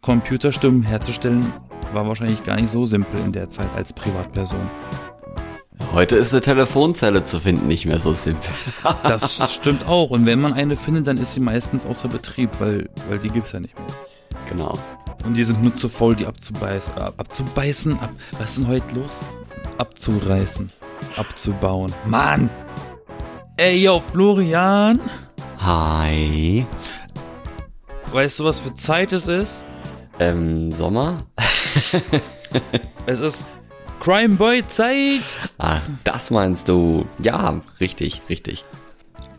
Computerstimmen herzustellen war wahrscheinlich gar nicht so simpel in der Zeit als Privatperson. Heute ist eine Telefonzelle zu finden nicht mehr so simpel. Das stimmt auch. Und wenn man eine findet, dann ist sie meistens außer Betrieb, weil, weil die gibt's ja nicht mehr. genau. Und die sind nur zu faul, die abzubeißen. Ab, abzubeißen? Ab, was ist denn heute los? Abzureißen. Abzubauen. Mann! Ey, yo, Florian! Hi. Weißt du, was für Zeit es ist? Ähm, Sommer? Es ist Crime Boy Zeit! Ah, das meinst du. Ja, richtig, richtig.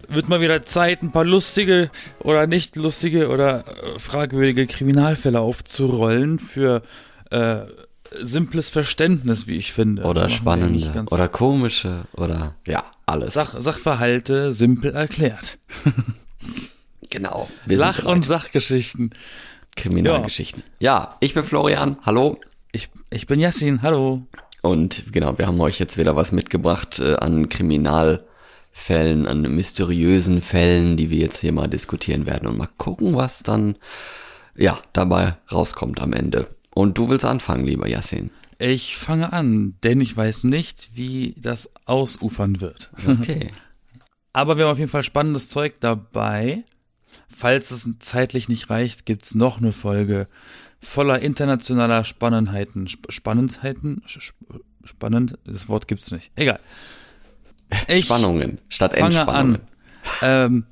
Wird mal wieder Zeit, ein paar lustige oder nicht lustige oder äh, fragwürdige Kriminalfälle aufzurollen für äh, simples Verständnis, wie ich finde. Oder eigentlich spannende. ganz- Oder komische. Oder ja, alles. Sach Sachverhalte simpel erklärt. genau. Lach- und Sachgeschichten. Kriminalgeschichten. Ja. ich bin Florian. Hallo. Ich, ich bin Yassin, hallo. Und genau, wir haben euch jetzt wieder was mitgebracht äh, an Kriminalfällen, an mysteriösen Fällen, die wir jetzt hier mal diskutieren werden und mal gucken, was dann ja dabei rauskommt am Ende. Und du willst anfangen, lieber Yassin. Ich fange an, denn ich weiß nicht, wie das ausufern wird. Okay. Aber wir haben auf jeden Fall spannendes Zeug dabei. Falls es zeitlich nicht reicht, gibt's noch eine Folge voller internationaler Spannendheiten. Sp Spannendheiten? Sp spannend? Das Wort gibt's nicht. Egal. Ich Spannungen statt fange Entspannungen. an. Ähm,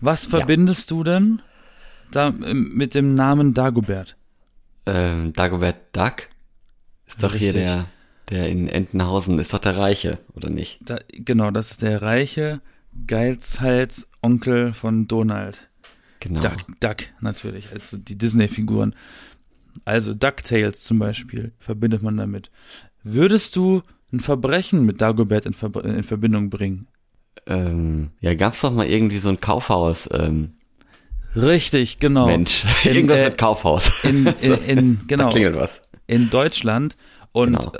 was verbindest du denn da ähm, mit dem Namen Dagobert? Ähm, Dagobert Duck ist doch hier Richtig. der, der in Entenhausen, ist doch der Reiche, oder nicht? Da, genau, das ist der reiche Geizhals-Onkel von Donald. Genau. Duck, Duck natürlich, also die Disney-Figuren. Also DuckTales zum Beispiel verbindet man damit. Würdest du ein Verbrechen mit Dagobert in, Ver in Verbindung bringen? Ähm, ja, gab's doch mal irgendwie so ein Kaufhaus, ähm, Richtig, genau. Mensch. In, Irgendwas äh, mit Kaufhaus. In, in, in, Da genau, klingelt was. in Deutschland und Genau.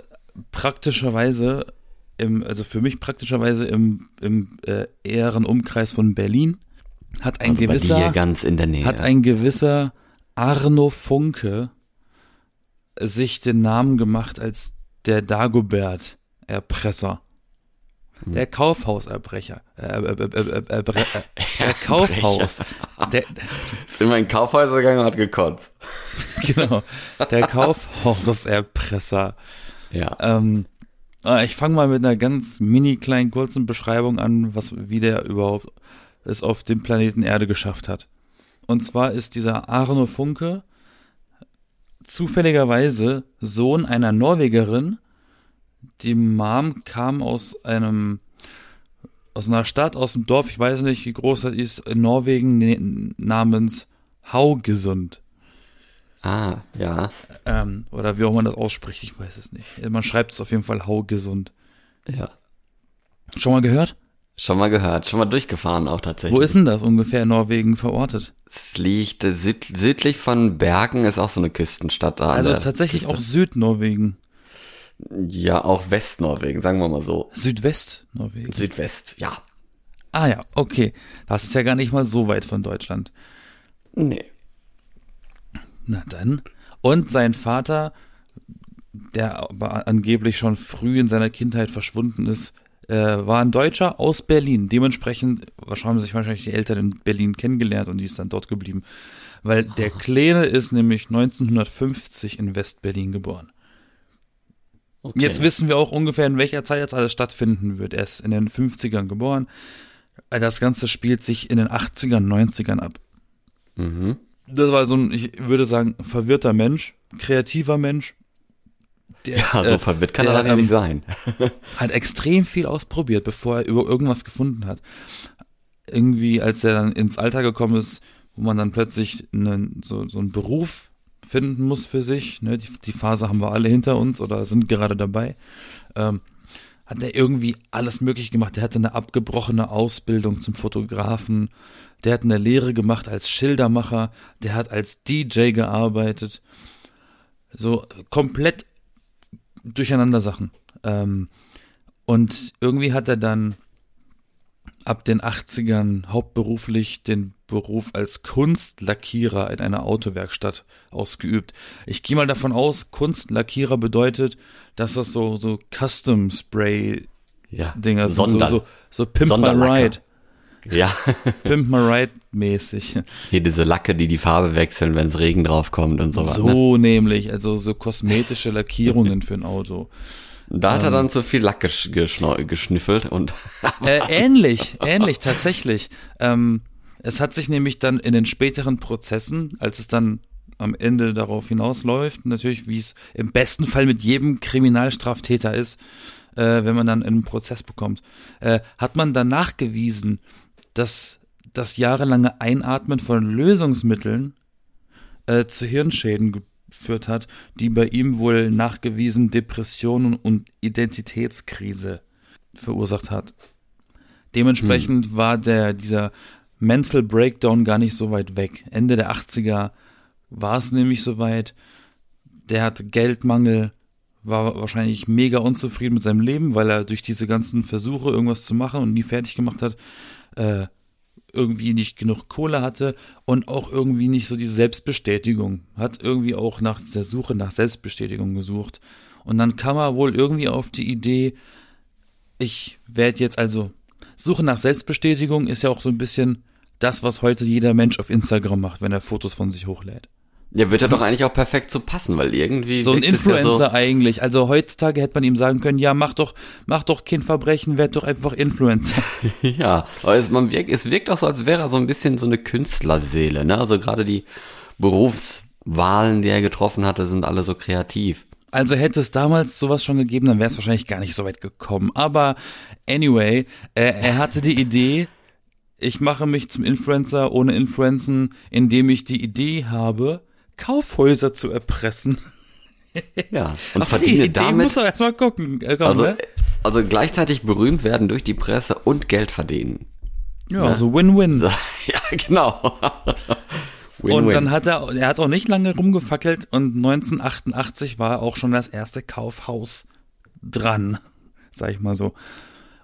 praktischerweise im, also für mich praktischerweise im, im äh, eheren Umkreis von Berlin hat ein Also gewisser ganz in der Nähe. hat ein gewisser Arno Funke sich den Namen gemacht als der Dagobert Erpresser. Hm. Der Kaufhauserbrecher. Äh, äh, äh, äh, äh, äh, der Kaufhaus. Der, Ist immer in Kaufhäuser gegangen und hat gekotzt. genau. Der Kaufhauserpresser. Ja. Ähm, äh, ich fange mal mit einer ganz mini kleinen kurzen Beschreibung an, was wie der überhaupt es auf dem Planeten Erde geschafft hat. Und zwar ist dieser Arno Funke zufälligerweise Sohn einer Norwegerin. Die Mom kam aus einem aus einer Stadt, aus dem Dorf, ich weiß nicht, wie groß das ist, in Norwegen ne- namens Haugesund. Ah, ja. Ähm, oder wie auch man das ausspricht, ich weiß es nicht. Man schreibt es auf jeden Fall Haugesund. Ja. Schon mal gehört? Schon mal gehört, schon mal durchgefahren auch tatsächlich. Wo ist denn das ungefähr in Norwegen verortet? Es liegt äh, süd, südlich von Bergen, ist auch so eine Küstenstadt da. an Also tatsächlich auch Küste. Südnorwegen. Ja, auch Westnorwegen, sagen wir mal so. Südwestnorwegen. Südwest, ja. Ah ja, okay. Das ist ja gar nicht mal so weit von Deutschland. Nee. Na dann. Und sein Vater, der aber angeblich schon früh in seiner Kindheit verschwunden ist, äh, war ein Deutscher aus Berlin. Dementsprechend wahrscheinlich haben sich wahrscheinlich die Eltern in Berlin kennengelernt und die ist dann dort geblieben. Weil der Kleine ist nämlich 1950 in West-Berlin geboren. Okay. Jetzt wissen wir auch ungefähr, in welcher Zeit das alles stattfinden wird. Er ist in den 50ern geboren. Das Ganze spielt sich in den 80ern, 90ern ab. Mhm. Das war so ein, ich würde sagen, verwirrter Mensch, kreativer Mensch. Der Ja, so äh, verwirrt kann der, er dann ja nicht ähm, sein. hat extrem viel ausprobiert, bevor er über irgendwas gefunden hat. Irgendwie, als er dann ins Alter gekommen ist, wo man dann plötzlich einen, so, so einen Beruf finden muss für sich, ne, die, die Phase haben wir alle hinter uns oder sind gerade dabei, ähm, hat er irgendwie alles möglich gemacht. Der hatte eine abgebrochene Ausbildung zum Fotografen, der hat eine Lehre gemacht als Schildermacher, der hat als DJ gearbeitet. So komplett durcheinander Sachen. Ähm, und irgendwie hat er dann ab den 80ern hauptberuflich den Beruf als Kunstlackierer in einer Autowerkstatt ausgeübt. Ich gehe mal davon aus, Kunstlackierer bedeutet, dass das so, so Custom Spray Ja. Dinger sind, so, so, so Pimp My. Ride. Ja. Pimp My Ride mäßig. Hier diese Lacke, die die Farbe wechseln, wenn es Regen draufkommt und sowas. Ne? So nämlich, also so kosmetische Lackierungen für ein Auto. Da hat er Ähm. dann zu viel Lack gesch geschnüffelt und Äh, ähnlich, ähnlich, tatsächlich. Ähm, es hat sich nämlich dann in den späteren Prozessen, als es dann am Ende darauf hinausläuft, natürlich, wie es im besten Fall mit jedem Kriminalstraftäter ist, äh, wenn man dann einen Prozess bekommt, äh, hat man dann nachgewiesen, dass das jahrelange Einatmen von Lösungsmitteln äh, zu Hirnschäden geführt hat, die bei ihm wohl nachgewiesen Depressionen und Identitätskrise verursacht hat. Dementsprechend war der, dieser Mental Breakdown gar nicht so weit weg. Ende der 80er war es nämlich soweit. Der hatte Geldmangel, war wahrscheinlich mega unzufrieden mit seinem Leben, weil er durch diese ganzen Versuche, irgendwas zu machen und nie fertig gemacht hat, äh, irgendwie nicht genug Kohle hatte und auch irgendwie nicht so die Selbstbestätigung. Hat irgendwie auch nach der Suche nach Selbstbestätigung gesucht. Und dann kam er wohl irgendwie auf die Idee, ich werde jetzt also, Suche nach Selbstbestätigung ist ja auch so ein bisschen das, was heute jeder Mensch auf Instagram macht, wenn er Fotos von sich hochlädt. Ja, wird er doch eigentlich auch perfekt zu passen, weil irgendwie So ein es ja Influencer eigentlich. Also heutzutage hätte man ihm sagen können, ja, mach doch, mach doch kein Verbrechen, werd doch einfach Influencer. So, ja, aber es, man wirkt, es wirkt auch so, als wäre er so ein bisschen so eine Künstlerseele, ne? Also gerade die Berufswahlen, die er getroffen hatte, sind alle so kreativ. Also hätte es damals sowas schon gegeben, dann wäre es wahrscheinlich gar nicht so weit gekommen. Aber anyway, äh, er hatte die Idee, ich mache mich zum Influencer ohne Influenzen, indem ich die Idee habe, Kaufhäuser zu erpressen. Ja, und Auf die verdiene Idee damit muss er erstmal gucken. Komm, Also, ne? also gleichzeitig berühmt werden durch die Presse und Geld verdienen. Ja, also Win-Win. Ja, genau. Und Win-win. dann hat er, er hat auch nicht lange rumgefackelt und 1988 war auch schon das erste Kaufhaus dran, sag ich mal so.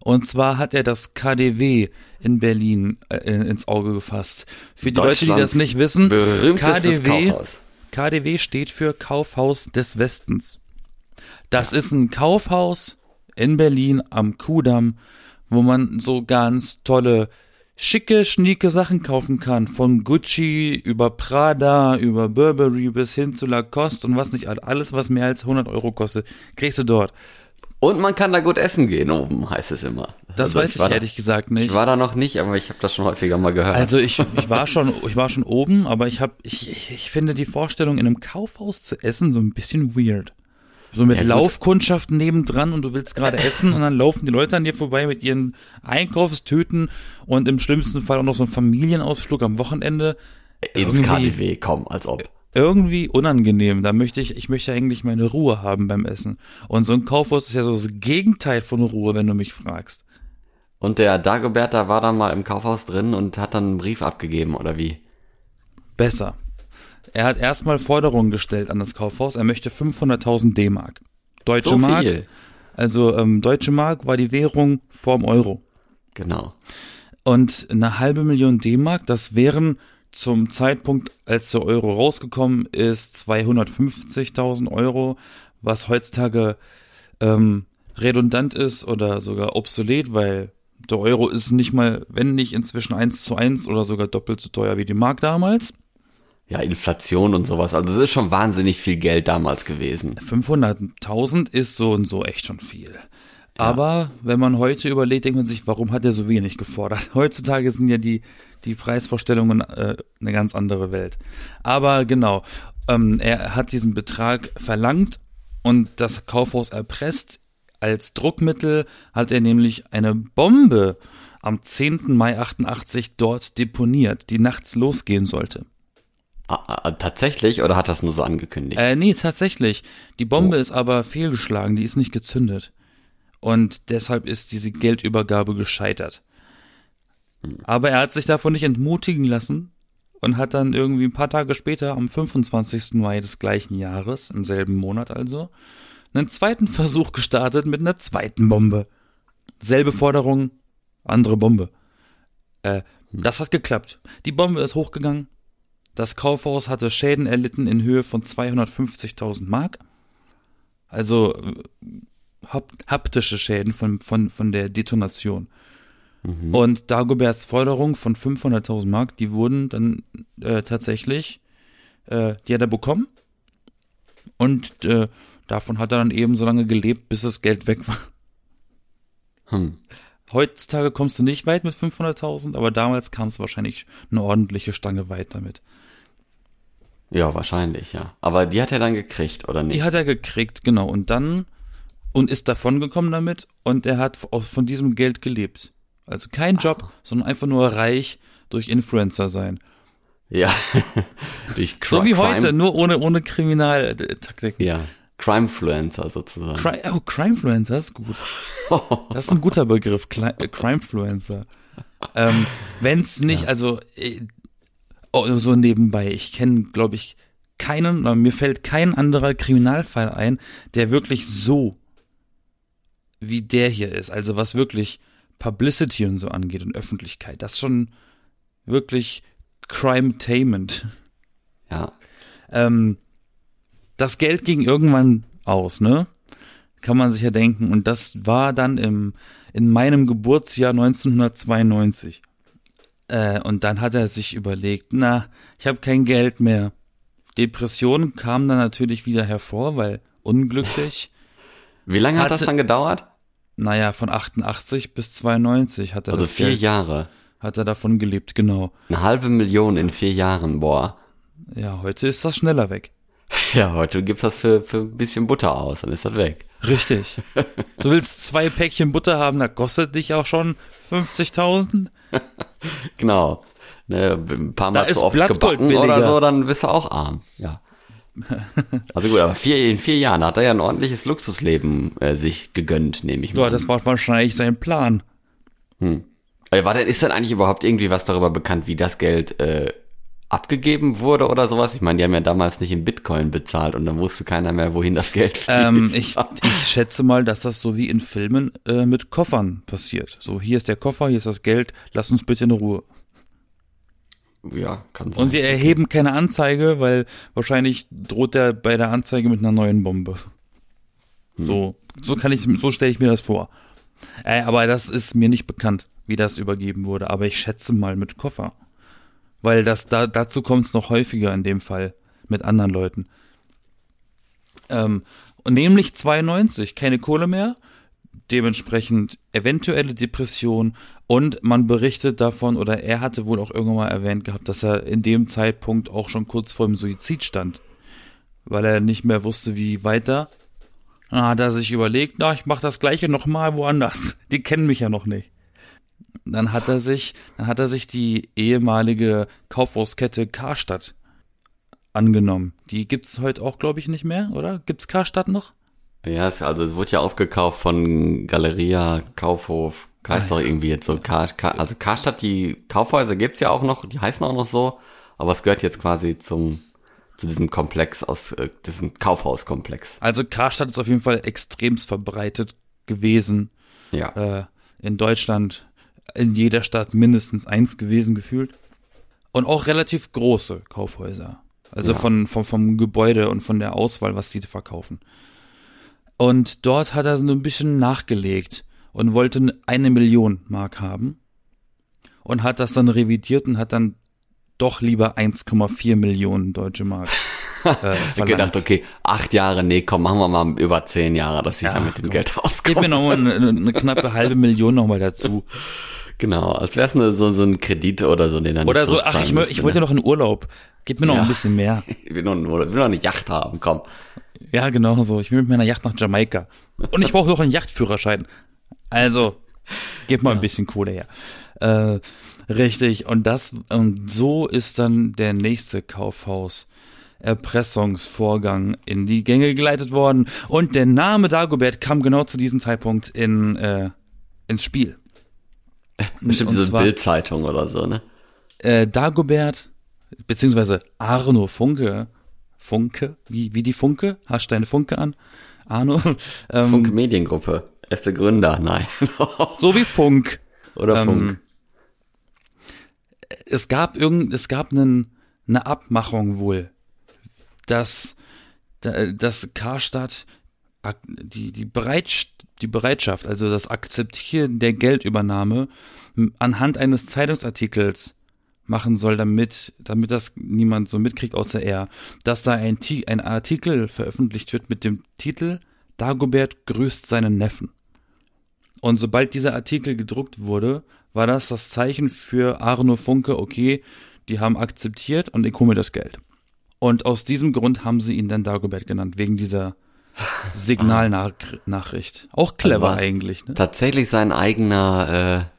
Und zwar hat er das KDW in Berlin äh, ins Auge gefasst. Für die Leute, die das nicht wissen, KDW, Kaufhaus. KDW steht für Kaufhaus des Westens. Das ist ein Kaufhaus in Berlin am Kudamm, wo man so ganz tolle, schicke, schnieke Sachen kaufen kann. Von Gucci über Prada, über Burberry bis hin zu Lacoste und was nicht. Alles, was mehr als 100 Euro kostet, kriegst du dort. Und man kann da gut essen gehen oben, heißt es immer. Das Also weiß ich da- ehrlich gesagt nicht. Ich war da noch nicht, aber ich habe das schon häufiger mal gehört. Also ich, ich war schon, ich war schon oben, aber ich habe, ich, ich, ich finde die Vorstellung, in einem Kaufhaus zu essen, so ein bisschen weird. So mit Ja, gut. Laufkundschaft nebendran und du willst gerade essen und dann laufen die Leute an dir vorbei mit ihren Einkaufstüten und im schlimmsten Fall auch noch so ein Familienausflug am Wochenende. Ins KDW, komm, als ob. Irgendwie unangenehm. Da möchte ich, ich möchte eigentlich meine Ruhe haben beim Essen. Und so ein Kaufhaus ist ja so das Gegenteil von Ruhe, wenn du mich fragst. Und der Dagobert, da war dann mal im Kaufhaus drin und hat dann einen Brief abgegeben, oder wie? Besser. Er hat erstmal Forderungen gestellt an das Kaufhaus. Er möchte 500.000 D-Mark. Deutsche So Mark. viel. Also ähm, Deutsche Mark war die Währung vorm Euro. Genau. Und eine halbe Million D-Mark, das wären zum Zeitpunkt, als der Euro rausgekommen ist, 250.000 Euro, was heutzutage ähm, redundant ist oder sogar obsolet, weil der Euro ist nicht mal, wenn nicht inzwischen eins zu eins oder sogar doppelt so teuer wie die Mark damals. Ja, Inflation und sowas. Also es ist schon wahnsinnig viel Geld damals gewesen. 500.000 ist so und so echt schon viel. Aber wenn man heute überlegt, denkt man sich, warum hat er so wenig gefordert? Heutzutage sind ja die, die Preisvorstellungen äh, eine ganz andere Welt. Aber genau, ähm, er hat diesen Betrag verlangt und das Kaufhaus erpresst. Als Druckmittel hat er nämlich eine Bombe am 10. Mai 88 dort deponiert, die nachts losgehen sollte. Ah, ah, tatsächlich oder hat das nur so angekündigt? Äh, nee, tatsächlich. Die Bombe ist aber fehlgeschlagen, die ist nicht gezündet. Und deshalb ist diese Geldübergabe gescheitert. Aber er hat sich davon nicht entmutigen lassen und hat dann irgendwie ein paar Tage später, am 25. Mai des gleichen Jahres, im selben Monat also, einen zweiten Versuch gestartet mit einer zweiten Bombe. Selbe Forderung, andere Bombe. Äh, das hat geklappt. Die Bombe ist hochgegangen. Das Kaufhaus hatte Schäden erlitten in Höhe von 250.000 Mark. Also äh, haptische Schäden von, von, von der Detonation. Mhm. Und Dagoberts Forderung von 500.000 Mark, die wurden dann äh, tatsächlich, äh, die hat er bekommen. Und äh, davon hat er dann eben so lange gelebt, bis das Geld weg war. Hm. Heutzutage kommst du nicht weit mit 500.000, aber damals kam es wahrscheinlich eine ordentliche Stange weit damit. Ja, wahrscheinlich, ja. Aber die hat er dann gekriegt, oder nicht? Die hat er gekriegt, genau. Und dann, und ist davongekommen damit und er hat von diesem Geld gelebt. Also kein Job, ah. sondern einfach nur reich durch Influencer sein. Ja, durch So wie heute, nur ohne, ohne Kriminaltaktiken. Ja, Crimefluencer sozusagen. Cri oh, Crimefluencer ist gut. Das ist ein guter Begriff, äh, Crimefluencer. Ähm, Wenn es nicht, ja. also äh, oh, so nebenbei, ich kenne, glaube ich, keinen, mir fällt kein anderer Kriminalfall ein, der wirklich so wie der hier ist. Also was wirklich Publicity und so angeht und Öffentlichkeit. Das ist schon wirklich Crime-Tainment. Ja. Ähm, das Geld ging irgendwann aus, ne? Kann man sich ja denken. Und das war dann im, in meinem Geburtsjahr 1992. Äh, und dann hat er sich überlegt, na, ich habe kein Geld mehr. Depression kam dann natürlich wieder hervor, weil unglücklich. Wie lange hat hatte, das dann gedauert? Naja, von 88 bis 92 hat er Also vier Geld, Jahre. Hat er davon gelebt, genau. Eine halbe Million in vier Jahren, boah. Ja, heute ist das schneller weg. Ja, heute gibt's das für, für ein bisschen Butter aus, dann ist das weg. Richtig. Du willst zwei Päckchen Butter haben, da kostet dich auch schon 50.000. genau. Ne, ein paar Mal zu oft gebacken billiger. oder so, dann bist du auch arm. Ja. Also gut, aber vier, in vier Jahren hat er ja ein ordentliches Luxusleben äh, sich gegönnt, nehme ich mal. Ja, das war wahrscheinlich sein Plan. Hm. War denn, ist denn eigentlich überhaupt irgendwie was darüber bekannt, wie das Geld äh, abgegeben wurde oder sowas? Ich meine, die haben ja damals nicht in Bitcoin bezahlt und dann wusste keiner mehr, wohin das Geld ähm, ich, ich schätze mal, dass das so wie in Filmen äh, mit Koffern passiert. So, hier ist der Koffer, hier ist das Geld, lass uns bitte in Ruhe. Ja, kann sein. Und wir erheben keine Anzeige, weil wahrscheinlich droht er bei der Anzeige mit einer neuen Bombe. Hm. So, so kann ich, so stelle ich mir das vor. Äh, aber das ist mir nicht bekannt, wie das übergeben wurde. Aber ich schätze mal mit Koffer. Weil das da, dazu kommt es noch häufiger in dem Fall mit anderen Leuten. Ähm, und nämlich 92, keine Kohle mehr, dementsprechend eventuelle Depression und man berichtet davon, oder er hatte wohl auch irgendwann mal erwähnt gehabt, dass er in dem Zeitpunkt auch schon kurz vor dem Suizid stand, weil er nicht mehr wusste, wie weiter. Dann hat er sich überlegt, na, ich mach das gleiche nochmal woanders. Die kennen mich ja noch nicht. Dann hat er sich, dann hat er sich die ehemalige Kaufhauskette Karstadt angenommen. Die gibt's heute auch, glaube ich, nicht mehr, oder? Gibt's Karstadt noch? Ja, also es wurde ja aufgekauft von Galeria, Kaufhof, heißt ah, doch irgendwie jetzt so. Kar, Kar, also Karstadt, die Kaufhäuser gibt's ja auch noch, die heißen auch noch so, aber es gehört jetzt quasi zum zu diesem Komplex aus äh, diesem Kaufhauskomplex. Also Karstadt ist auf jeden Fall extremst verbreitet gewesen. Ja. Äh, in Deutschland in jeder Stadt mindestens eins gewesen gefühlt. Und auch relativ große Kaufhäuser. Also ja. von, von, vom Gebäude und von der Auswahl, was die verkaufen. Und dort hat er so ein bisschen nachgelegt und wollte eine Million Mark haben. Und hat das dann revidiert und hat dann doch lieber 1,4 Millionen deutsche Mark. Äh, ich gedacht, okay, acht Jahre, nee, komm, machen wir mal über zehn Jahre, dass ich ja, dann mit dem komm. Geld auskomme. Gib mir noch mal eine, eine knappe halbe Million noch mal dazu. Genau, als wäre es so, so ein Kredit oder so, den dann Oder so, ach, ich, ich wollte ne? noch in Urlaub. Gib mir noch ja. ein bisschen mehr. Ich will noch, ich will noch eine Yacht haben, komm. Ja, genau so. Ich will mit meiner Yacht nach Jamaika. Und ich brauche noch einen Yachtführerschein. Also, gib mal ja. ein bisschen Kohle her. Äh, richtig. Und das, und so ist dann der nächste Kaufhaus. Erpressungsvorgang in die Gänge geleitet worden. Und der Name Dagobert kam genau zu diesem Zeitpunkt in, äh, ins Spiel. Bestimmt so eine Bildzeitung oder so, ne? Äh, Dagobert, beziehungsweise Arno Funke, Funke, wie, wie die Funke? Hast du deine Funke an? Arno? Ähm, Funke Mediengruppe. Erste Gründer, nein. so wie Funk. Oder ähm, Funk. es gab irgend, es gab einen, eine Abmachung wohl, dass, dass Karstadt die, die, Bereit, die Bereitschaft, also das Akzeptieren der Geldübernahme anhand eines Zeitungsartikels machen soll, damit, damit das niemand so mitkriegt außer er, dass da ein, ein Artikel veröffentlicht wird mit dem Titel Dagobert grüßt seinen Neffen. Und sobald dieser Artikel gedruckt wurde, war das das Zeichen für Arno Funke, okay, die haben akzeptiert und ich hole mir das Geld. Und aus diesem Grund haben sie ihn dann Dagobert genannt, wegen dieser Signalnachricht. Auch clever also eigentlich. Ne? Tatsächlich sein eigener, äh,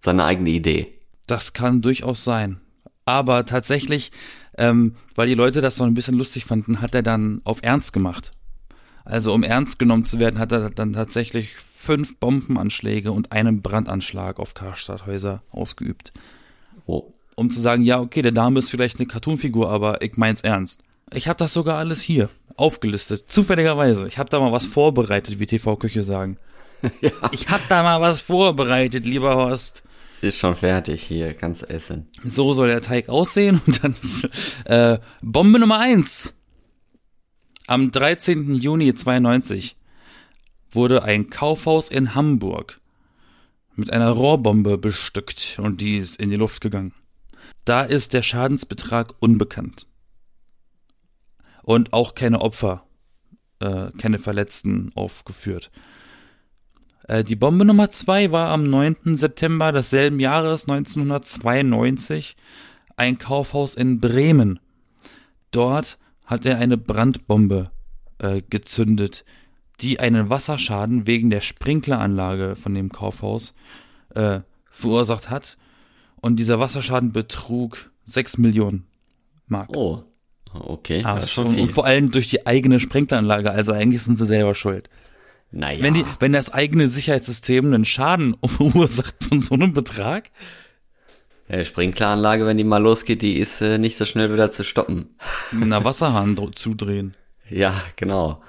seine eigene Idee. Das kann durchaus sein. Aber tatsächlich, ähm, weil die Leute das so ein bisschen lustig fanden, hat er dann auf Ernst gemacht. Also um ernst genommen zu werden, hat er dann tatsächlich fünf Bombenanschläge und einen Brandanschlag auf Karstadthäuser ausgeübt. Oh. Um zu sagen, ja, okay, der Dame ist vielleicht eine Cartoonfigur, aber ich mein's ernst. Ich habe das sogar alles hier aufgelistet, zufälligerweise. Ich habe da mal was vorbereitet, wie TV-Küche sagen. ja. Ich habe da mal was vorbereitet, lieber Horst. Ist schon fertig hier, kannst essen. So soll der Teig aussehen und dann äh, Bombe Nummer eins. Am 13. Juni 92 wurde ein Kaufhaus in Hamburg mit einer Rohrbombe bestückt und die ist in die Luft gegangen. Da ist der Schadensbetrag unbekannt. Und auch keine Opfer, äh, keine Verletzten aufgeführt. Äh, die Bombe Nummer zwei war am 9. September desselben Jahres 1992 ein Kaufhaus in Bremen. Dort hat er eine Brandbombe äh, gezündet, die einen Wasserschaden wegen der Sprinkleranlage von dem Kaufhaus äh, verursacht hat. Und dieser Wasserschaden betrug 6 Millionen Mark. Oh, okay. Ah, schon und, und vor allem durch die eigene Sprinkleranlage, also eigentlich sind sie selber schuld. Naja. Wenn, die, wenn das eigene Sicherheitssystem einen Schaden verursacht von so einem Betrag, ja, Sprinkleranlage, wenn die mal losgeht, die ist äh, nicht so schnell wieder zu stoppen. Na, Wasserhahn zudrehen. Ja, genau.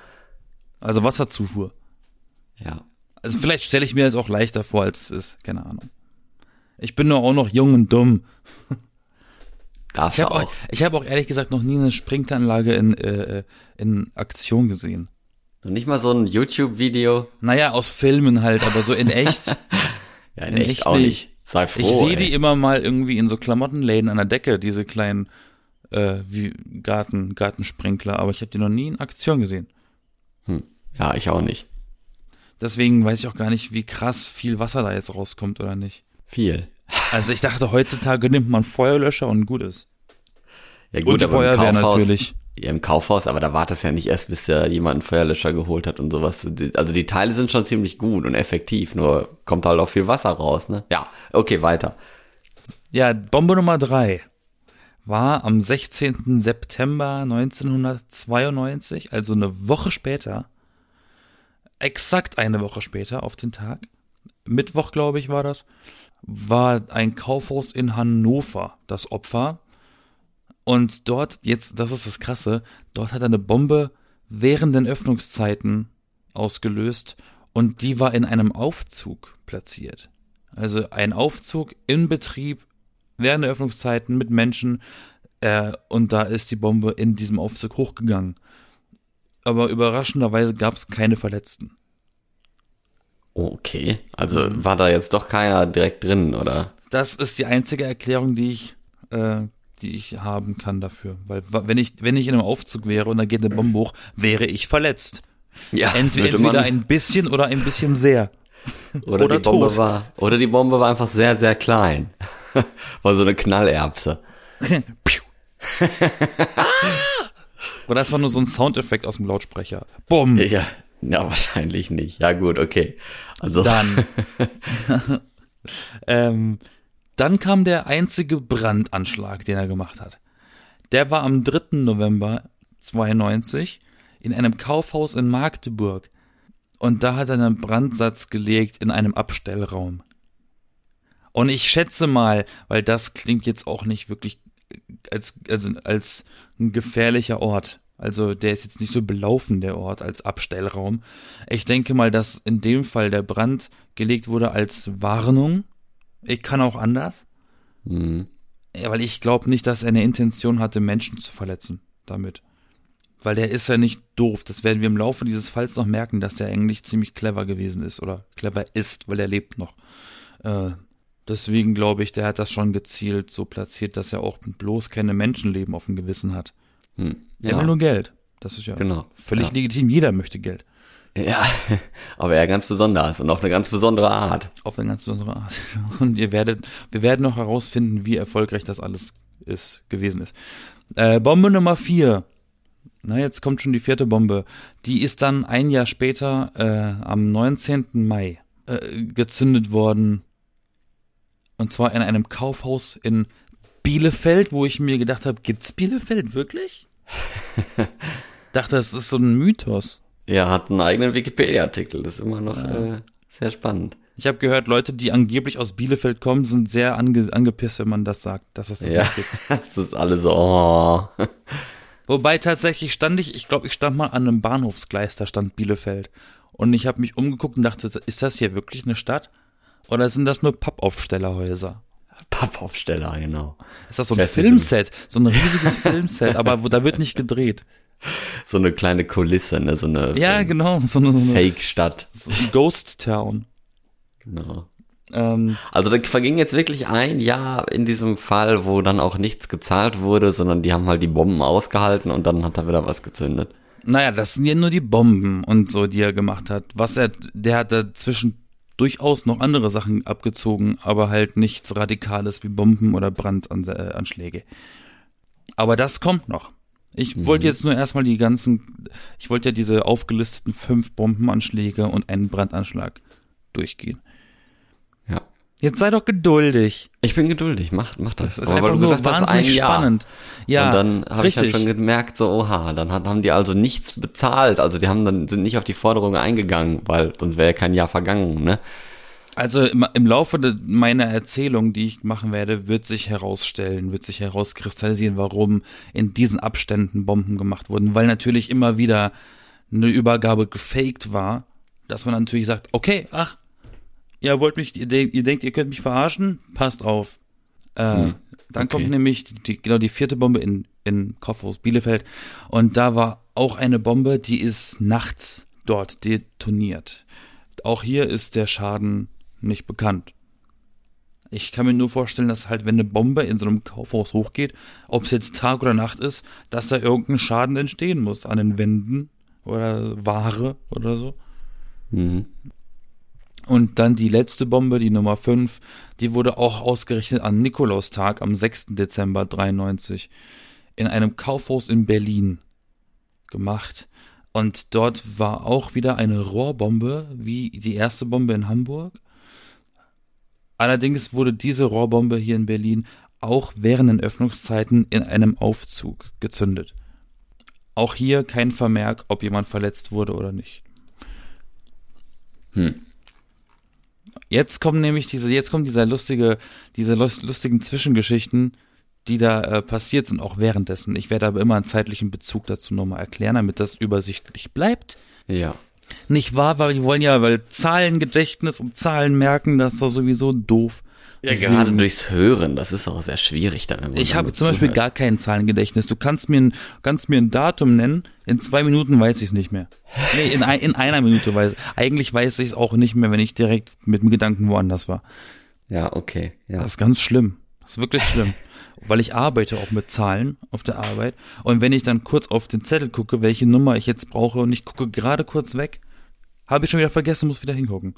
Also Wasserzufuhr. Ja. Also vielleicht stelle ich mir das auch leichter vor, als es ist. Keine Ahnung. Ich bin nur auch noch jung und dumm. Darfst ich habe auch. auch. Ich habe auch ehrlich gesagt noch nie eine Sprinkleranlage in, äh, in Aktion gesehen. Und nicht mal so ein YouTube-Video? Naja, aus Filmen halt, aber so in echt. ja, in, in echt, echt, auch nicht. Sei froh. Ich sehe die immer mal irgendwie in so Klamottenläden an der Decke, diese kleinen äh, wie Garten, Gartensprinkler, aber ich habe die noch nie in Aktion gesehen. Hm. Ja, ich auch nicht. Deswegen weiß ich auch gar nicht, wie krass viel Wasser da jetzt rauskommt oder nicht. Viel. Also ich dachte, heutzutage nimmt man Feuerlöscher und gut ist. Ja gut, und die Feuerwehr natürlich. Im Kaufhaus, aber da war das ja nicht erst, bis da jemand einen Feuerlöscher geholt hat und sowas. Also die Teile sind schon ziemlich gut und effektiv, nur kommt halt auch viel Wasser raus, ne? Ja, okay, weiter. Ja, Bombe Nummer drei war am 16. September 1992, also eine Woche später, exakt eine Woche später auf den Tag, Mittwoch glaube ich war das, war ein Kaufhaus in Hannover das Opfer und dort, jetzt, das ist das Krasse, dort hat er eine Bombe während den Öffnungszeiten ausgelöst und die war in einem Aufzug platziert. Also ein Aufzug in Betrieb während der Öffnungszeiten mit Menschen äh, und da ist die Bombe in diesem Aufzug hochgegangen. Aber überraschenderweise gab es keine Verletzten. Okay, also war da jetzt doch keiner direkt drin, oder? Das ist die einzige Erklärung, die ich äh, die ich haben kann dafür. Weil wenn ich, wenn ich in einem Aufzug wäre und da geht eine Bombe hoch, wäre ich verletzt. Ja, entweder, entweder ein bisschen oder ein bisschen sehr. Oder, oder die Bombe tot. war, oder die Bombe war einfach sehr, sehr klein. war so eine Knallerbse. oder das war nur so ein Soundeffekt aus dem Lautsprecher. Bumm. Ja, ja, wahrscheinlich nicht. Ja, gut, okay. Also. Dann. ähm, dann kam der einzige Brandanschlag, den er gemacht hat. Der war am 3. November 92 in einem Kaufhaus in Magdeburg. Und da hat er einen Brandsatz gelegt in einem Abstellraum. Und ich schätze mal, weil das klingt jetzt auch nicht wirklich als, also als ein gefährlicher Ort. Also der ist jetzt nicht so belaufen, der Ort, als Abstellraum. Ich denke mal, dass in dem Fall der Brand gelegt wurde als Warnung ich kann auch anders. Mhm. Ja, weil ich glaube nicht, dass er eine Intention hatte, Menschen zu verletzen damit. Weil der ist ja nicht doof. Das werden wir im Laufe dieses Falls noch merken, dass der eigentlich ziemlich clever gewesen ist oder clever ist, weil er lebt noch. Äh, deswegen glaube ich, der hat das schon gezielt so platziert, dass er auch bloß keine Menschenleben auf dem Gewissen hat. Hm. Er will nur Geld. Das ist ja Genau. völlig Ja. legitim. Jeder möchte Geld. Ja, aber er ganz besonders und auf eine ganz besondere Art. Auf eine ganz besondere Art. Und ihr werdet, wir werden noch herausfinden, wie erfolgreich das alles ist, gewesen ist. Äh, Bombe Nummer vier. Na, jetzt kommt schon die vierte Bombe. Die ist dann ein Jahr später, äh, am 19. Mai, äh, gezündet worden. Und zwar in einem Kaufhaus in Bielefeld, wo ich mir gedacht habe, gibt's Bielefeld wirklich? dachte, das ist so ein Mythos. Er hat einen eigenen Wikipedia-Artikel, das ist immer noch äh, sehr spannend. Ich habe gehört, Leute, die angeblich aus Bielefeld kommen, sind sehr ange angepisst, wenn man das sagt, dass es das Ja, nicht gibt. das ist alles so, oh. Wobei tatsächlich stand ich, ich glaube, ich stand mal an einem Bahnhofsgleis, da stand Bielefeld. Und ich habe mich umgeguckt und dachte, ist das hier wirklich eine Stadt? Oder sind das nur Pappaufstellerhäuser? Pappaufsteller, genau. Ist das so ein Das Filmset? So ein riesiges Filmset, aber wo, da wird nicht gedreht. So eine kleine Kulisse, ne, so eine, Ja, so eine genau, so eine, so eine Fake-Stadt. so ein Ghost Town. Genau. Ähm, Also da verging jetzt wirklich ein Jahr in diesem Fall, wo dann auch nichts gezahlt wurde, sondern die haben halt die Bomben ausgehalten und dann hat er wieder was gezündet. Naja, das sind ja nur die Bomben und so, die er gemacht hat. Was er, der hat dazwischen durchaus noch andere Sachen abgezogen, aber halt nichts Radikales wie Bomben oder Brandanschläge. Aber das kommt noch. Ich wollte jetzt nur erstmal die ganzen, ich wollte ja diese aufgelisteten fünf Bombenanschläge und einen Brandanschlag durchgehen. Ja. Jetzt sei doch geduldig. Ich bin geduldig, mach, mach das. Das ist Aber einfach nur gesagt wahnsinnig spannend. Ja, und dann habe ich dann schon gemerkt, so, oha, dann hat, haben die also nichts bezahlt. Also die haben dann, sind nicht auf die Forderungen eingegangen, weil sonst wäre ja kein Jahr vergangen, ne? Also im, im Laufe de, meiner Erzählung, die ich machen werde, wird sich herausstellen, wird sich herauskristallisieren, warum in diesen Abständen Bomben gemacht wurden, weil natürlich immer wieder eine Übergabe gefaked war, dass man natürlich sagt, okay, ach, ihr wollt mich, ihr, denkt, ihr denkt, ihr könnt mich verarschen, passt auf. Äh, dann okay. kommt nämlich die, die, genau die vierte Bombe in, in Kaufhaus Bielefeld und da war auch eine Bombe, die ist nachts dort detoniert. Auch hier ist der Schaden nicht bekannt. Ich kann mir nur vorstellen, dass halt, wenn eine Bombe in so einem Kaufhaus hochgeht, ob es jetzt Tag oder Nacht ist, dass da irgendein Schaden entstehen muss an den Wänden oder Ware oder so. Mhm. Und dann die letzte Bombe, die Nummer 5, die wurde auch ausgerechnet an Nikolaustag am 6. Dezember 93 in einem Kaufhaus in Berlin gemacht. Und dort war auch wieder eine Rohrbombe, wie die erste Bombe in Hamburg. Allerdings wurde diese Rohrbombe hier in Berlin auch während den Öffnungszeiten in einem Aufzug gezündet. Auch hier kein Vermerk, ob jemand verletzt wurde oder nicht. Hm. Jetzt kommen nämlich diese, jetzt kommen diese lustige, diese lus- lustigen Zwischengeschichten, die da äh, passiert sind, auch währenddessen. Ich werde aber immer einen zeitlichen Bezug dazu nochmal erklären, damit das übersichtlich bleibt. Ja. Nicht wahr, weil wir wollen ja, weil Zahlengedächtnis und Zahlen merken, das ist doch sowieso doof. Ja, Deswegen- gerade durchs Hören, das ist auch sehr schwierig dann. Ich habe zum Beispiel gar kein Zahlengedächtnis. Du kannst mir ein, kannst mir ein Datum nennen, in zwei Minuten weiß ich es nicht mehr. Nee, in, ein, in einer Minute weiß Eigentlich weiß ich es auch nicht mehr, wenn ich direkt mit dem Gedanken woanders war. Ja, okay. Ja. Das ist ganz schlimm. Das ist wirklich schlimm. Weil ich arbeite auch mit Zahlen auf der Arbeit. Und wenn ich dann kurz auf den Zettel gucke, welche Nummer ich jetzt brauche und ich gucke gerade kurz weg, habe ich schon wieder vergessen, muss wieder hingucken.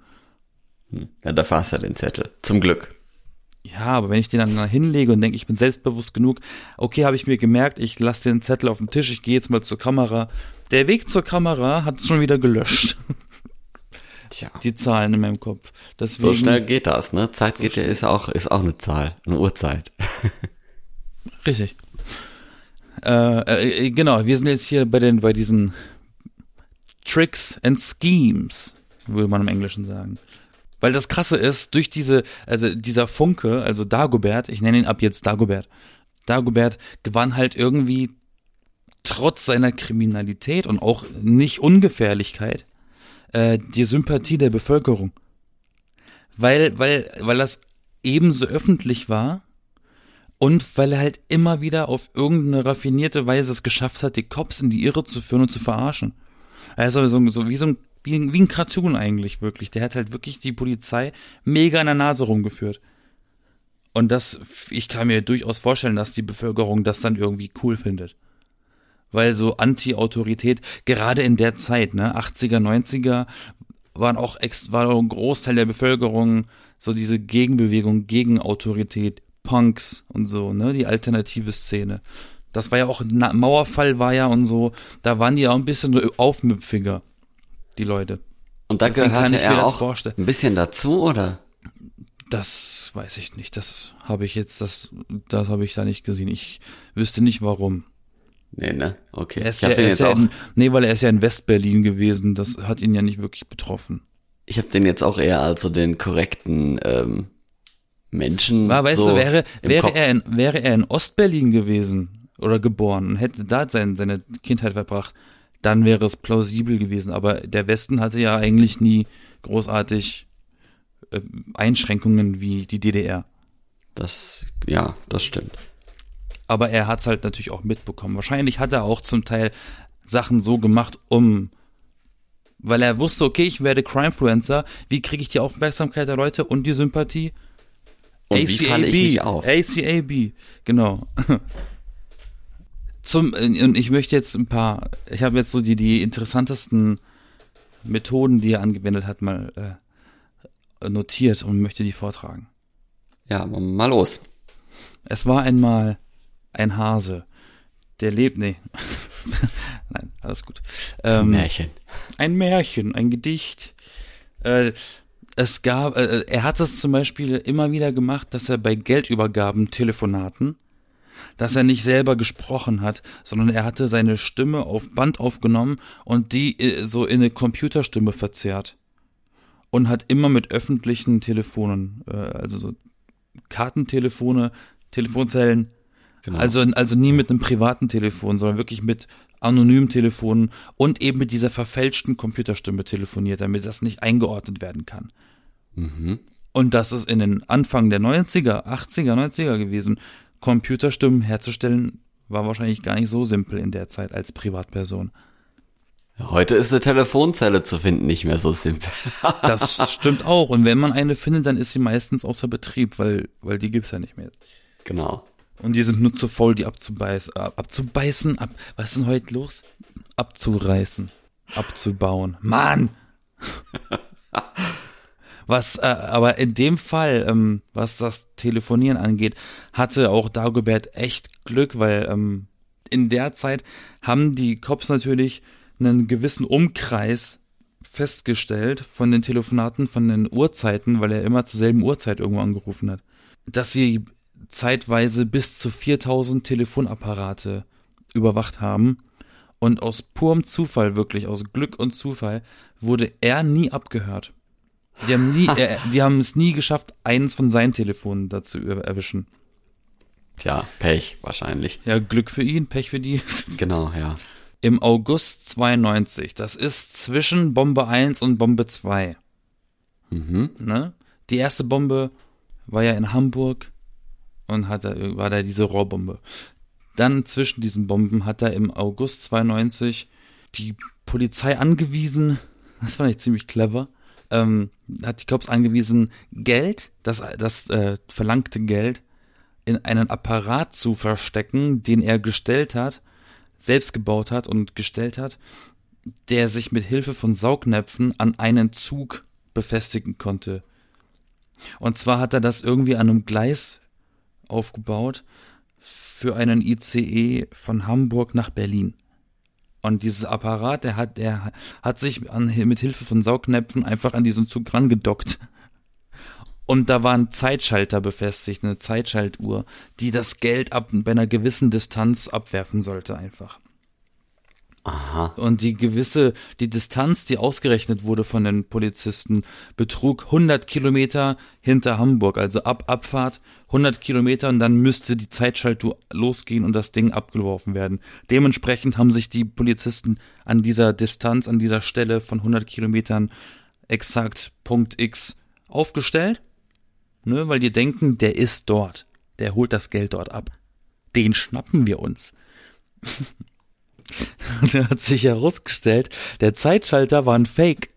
ja, da hast du den Zettel. Zum Glück. Ja, aber wenn ich den dann hinlege und denke, ich bin selbstbewusst genug, okay, habe ich mir gemerkt, ich lasse den Zettel auf dem Tisch, ich gehe jetzt mal zur Kamera. Der Weg zur Kamera hat es schon wieder gelöscht, Tja. die Zahlen in meinem Kopf. Deswegen, So schnell geht das, ne? Zeit geht ja, ist auch, ist auch eine Zahl, eine Uhrzeit. Richtig. Äh, äh, genau, wir sind jetzt hier bei den, bei diesen Tricks and Schemes, würde man im Englischen sagen. Weil das Krasse ist, durch diese, also dieser Funke, also Dagobert, ich nenne ihn ab jetzt Dagobert, Dagobert gewann halt irgendwie trotz seiner Kriminalität und auch nicht Ungefährlichkeit äh, die Sympathie der Bevölkerung. Weil, weil, weil das ebenso öffentlich war Und weil er halt immer wieder auf irgendeine raffinierte Weise es geschafft hat, die Cops in die Irre zu führen und zu verarschen. Also so, wie so ein, wie wie ein Cartoon eigentlich wirklich. Der hat halt wirklich die Polizei mega in der Nase rumgeführt. Und das, ich kann mir durchaus vorstellen, dass die Bevölkerung das dann irgendwie cool findet. Weil so Anti-Autorität, gerade in der Zeit, ne, 80er, 90er, waren auch, ex, war auch ein Großteil der Bevölkerung so diese Gegenbewegung gegen Autorität, Punks und so, ne, die alternative Szene. Das war ja auch, Mauerfall war ja und so, da waren die auch ein bisschen aufmüpfiger, die Leute. Und da Deswegen gehörte er auch vorstellen. ein bisschen dazu, oder? Das weiß ich nicht. Das habe ich jetzt, das, das habe ich da nicht gesehen. Ich wüsste nicht warum. Nee, ne? Okay. Er ist ich ja, er jetzt ist ja in, nee, weil er ist ja in Westberlin gewesen. Das hat ihn ja nicht wirklich betroffen. ich habe den jetzt auch eher als so den korrekten ähm, Menschen. War, weißt so du, wäre, wäre er in, wäre er in Ostberlin gewesen oder geboren und hätte da sein, seine Kindheit verbracht, dann wäre es plausibel gewesen. Aber der Westen hatte ja eigentlich nie großartig äh, Einschränkungen wie die DDR. Das, ja, das stimmt. Aber er hat's halt natürlich auch mitbekommen. Wahrscheinlich hat er auch zum Teil Sachen so gemacht, um, weil er wusste, okay, ich werde Crimefluencer, wie kriege ich die Aufmerksamkeit der Leute und die Sympathie? Und wie falle ich mich auf? ACAB, genau. Zum, und ich möchte jetzt ein paar, ich habe jetzt so die, die interessantesten Methoden, die er angewendet hat, mal äh, notiert und möchte die vortragen. Ja, mal los. Es war einmal ein Hase, der lebt, nee. Nein, alles gut. Ähm, Märchen. ein Märchen, ein Gedicht. Äh, es gab, äh, er hat es zum Beispiel immer wieder gemacht, dass er bei Geldübergaben, Telefonaten, dass er nicht selber gesprochen hat, sondern er hatte seine Stimme auf Band aufgenommen und die äh, so in eine Computerstimme verzerrt. Und hat immer mit öffentlichen Telefonen, äh, also so Kartentelefone, Telefonzellen, Genau. also, also nie mit einem privaten Telefon, sondern wirklich mit anonymen Telefonen und eben mit dieser verfälschten Computerstimme telefoniert, damit das nicht eingeordnet werden kann. Und das ist in den Anfang der 90er, 80er, 90er gewesen. Computerstimmen herzustellen war wahrscheinlich gar nicht so simpel in der Zeit als Privatperson. Heute ist eine Telefonzelle zu finden nicht mehr so simpel. Das stimmt auch. Und wenn man eine findet, dann ist sie meistens außer Betrieb, weil, weil die gibt's ja nicht mehr. genau. Und die sind nur zu faul, die abzubeißen, ab, abzubeißen, ab, was ist denn heute los? Abzureißen, abzubauen. Mann! Was, äh, aber in dem Fall, ähm, was das Telefonieren angeht, hatte auch Dagobert echt Glück, weil ähm, in der Zeit haben die Cops natürlich einen gewissen Umkreis festgestellt von den Telefonaten, von den Uhrzeiten, weil er immer zur selben Uhrzeit irgendwo angerufen hat, dass sie zeitweise bis zu 4000 Telefonapparate überwacht haben. Und aus purem Zufall, wirklich aus Glück und Zufall, wurde er nie abgehört. Die haben, nie, er, die haben es nie geschafft, eins von seinen Telefonen dazu erwischen. Tja, Pech wahrscheinlich. Ja, Glück für ihn, Pech für die. Genau, ja. Im August 92, das ist zwischen Bombe 1 und Bombe 2. Ne? Die erste Bombe war ja in Hamburg und hat da, war da diese Rohrbombe. Dann zwischen diesen Bomben hat er im August 92 die Polizei angewiesen, das fand ich ziemlich clever, ähm, hat die Cops angewiesen, Geld, das, das äh, verlangte Geld, in einen Apparat zu verstecken, den er gestellt hat, selbst gebaut hat und gestellt hat, der sich mit Hilfe von Saugnäpfen an einen Zug befestigen konnte. Und zwar hat er das irgendwie an einem Gleis aufgebaut für einen ICE von Hamburg nach Berlin. Und dieses Apparat, der hat, der hat sich an, mit Hilfe von Saugnäpfen einfach an diesen Zug rangedockt. Und da war ein Zeitschalter befestigt, eine Zeitschaltuhr, die das Geld ab, bei einer gewissen Distanz abwerfen sollte einfach. Aha. Und die gewisse, die Distanz, die ausgerechnet wurde von den Polizisten, betrug 100 Kilometer hinter Hamburg, also ab Abfahrt 100 Kilometer und dann müsste die Zeitschaltuhr losgehen und das Ding abgeworfen werden. Dementsprechend haben sich die Polizisten an dieser Distanz, an dieser Stelle von 100 Kilometern exakt Punkt X aufgestellt, ne, weil die denken, der ist dort. der holt das Geld dort ab. Den schnappen wir uns. da hat sich herausgestellt, der Zeitschalter war ein Fake.